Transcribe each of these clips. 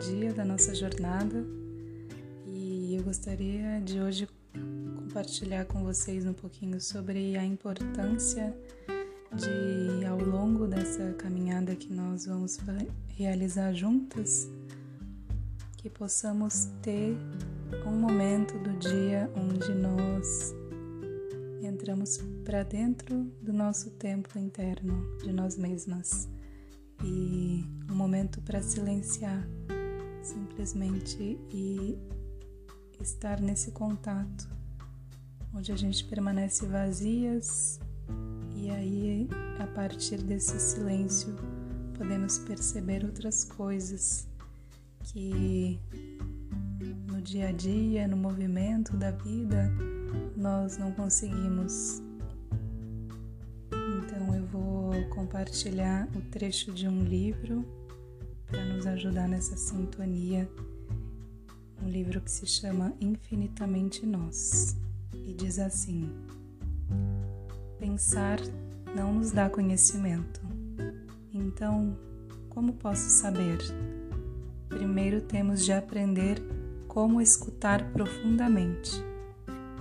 caminhada e eu gostaria de hoje compartilhar com vocês um pouquinho sobre a importância de, ao longo dessa caminhada que nós vamos realizar juntas, que possamos ter um momento do dia onde nós entramos para dentro do nosso templo interno, de nós mesmas, e um momento para silenciar simplesmente e estar nesse contato, onde a gente permanece vazias e aí a partir desse silêncio podemos perceber outras coisas que no dia a dia, no movimento da vida, nós não conseguimos. Então eu vou compartilhar o trecho de um livro para nos ajudar nessa sintonia. Um livro que se chama Infinitamente Nós e diz assim: Pensar não nos dá conhecimento. Então, como posso saber? Primeiro temos de aprender como escutar profundamente,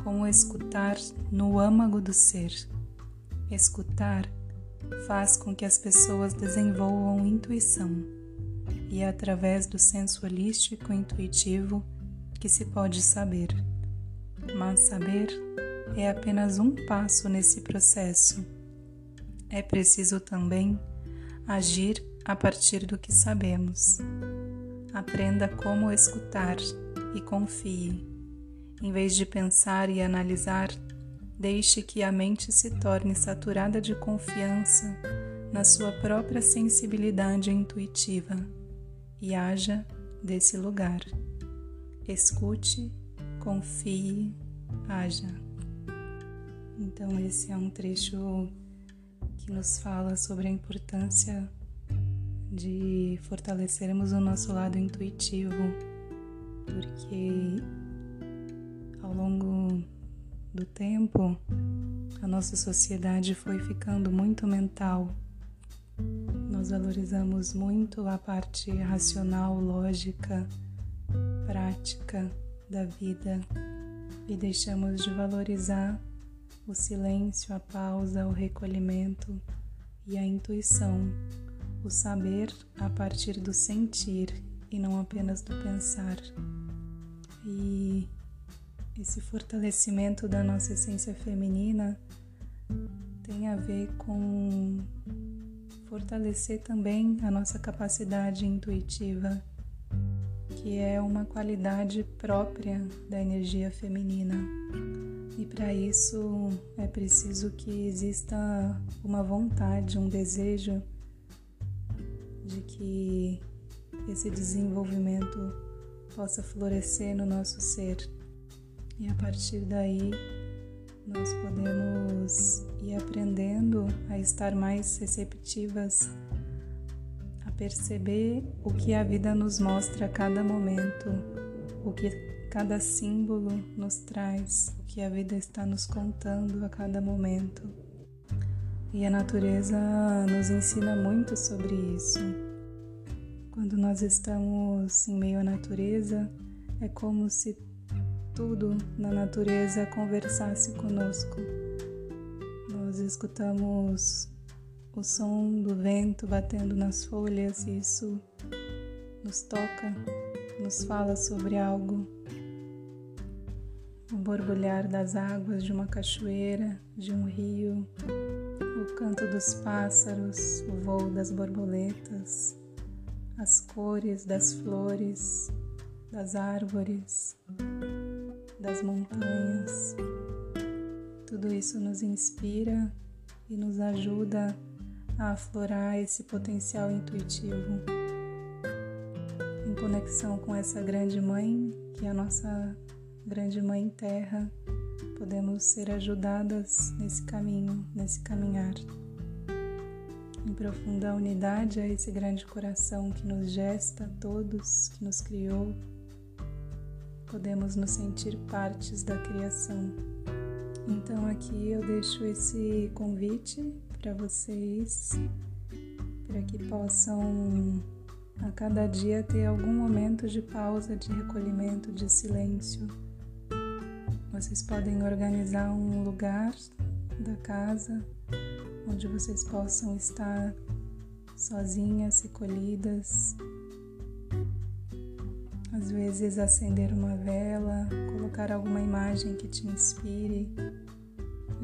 como escutar no âmago do ser. Escutar faz com que as pessoas desenvolvam intuição, e é através do senso holístico intuitivo que se pode saber. Mas saber é apenas um passo nesse processo. É preciso também agir a partir do que sabemos. Aprenda como escutar e confie. Em vez de pensar e analisar, deixe que a mente se torne saturada de confiança na sua própria sensibilidade intuitiva e haja desse lugar. Escute, confie, haja. Então, esse é um trecho que nos fala sobre a importância de fortalecermos o nosso lado intuitivo, porque ao longo do tempo a nossa sociedade foi ficando muito mental. Nós valorizamos muito a parte racional, lógica, prática da vida e deixamos de valorizar o silêncio, a pausa, o recolhimento e a intuição o saber a partir do sentir e não apenas do pensar. E esse fortalecimento da nossa essência feminina tem a ver com fortalecer também a nossa capacidade intuitiva, que é uma qualidade própria da energia feminina. E para isso é preciso que exista uma vontade, um desejo de que esse desenvolvimento possa florescer no nosso ser. E a partir daí, nós podemos ir aprendendo a estar mais receptivas, a perceber o que a vida nos mostra a cada momento, o que cada símbolo nos traz, o que a vida está nos contando a cada momento. E a natureza nos ensina muito sobre isso. Quando nós estamos em meio à natureza, é como se tudo na natureza conversasse conosco. Nós escutamos o som do vento batendo nas folhas e isso nos toca, nos fala sobre algo. O borbulhar das águas de uma cachoeira, de um rio, o canto dos pássaros, o voo das borboletas, as cores das flores, das árvores, das montanhas. Tudo isso nos inspira e nos ajuda a aflorar esse potencial intuitivo em conexão com essa grande mãe, que é a nossa grande mãe terra podemos ser ajudadas nesse caminho, nesse caminhar. Em profunda unidade a esse grande coração que nos gesta a todos, que nos criou, podemos nos sentir partes da criação. Então aqui eu deixo esse convite para vocês, para que possam a cada dia ter algum momento de pausa, de recolhimento, de silêncio. Vocês podem organizar um lugar da casa onde vocês possam estar sozinhas, recolhidas. Às vezes acender uma vela, colocar alguma imagem que te inspire,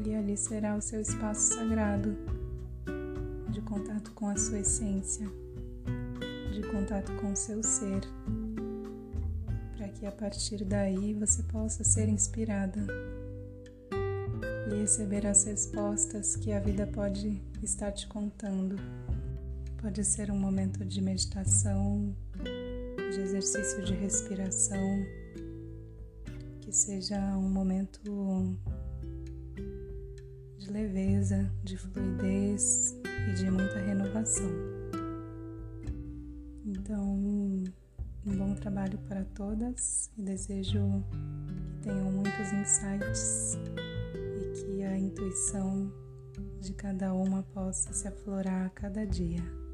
e ali será o seu espaço sagrado de contato com a sua essência, de contato com o seu ser, para que a partir daí você possa ser inspirada e receber as respostas que a vida pode estar te contando. Pode ser um momento de meditação, de exercício de respiração, que seja um momento de leveza, de fluidez e de muita renovação. Então, um bom trabalho para todas e desejo que tenham muitos insights e que a intuição de cada uma possa se aflorar a cada dia.